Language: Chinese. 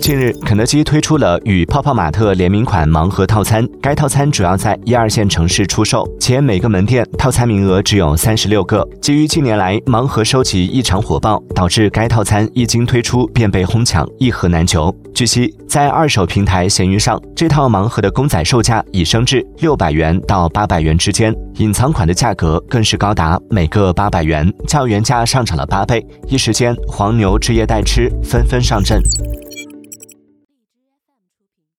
近日，肯德基推出了与泡泡玛特联名款盲盒套餐，该套餐主要在一二线城市出售，且每个门店套餐名额只有三十六个。基于近年来盲盒收集异常火爆，导致该套餐一经推出便被哄抢，一盒难求。据悉，在二手平台闲鱼上，这套盲盒的公仔售价已升至六百元到八百元之间，隐藏款的价格更是高达每个八百元，较原价上涨了八倍。一时间，黄牛、职业代吃纷纷上阵。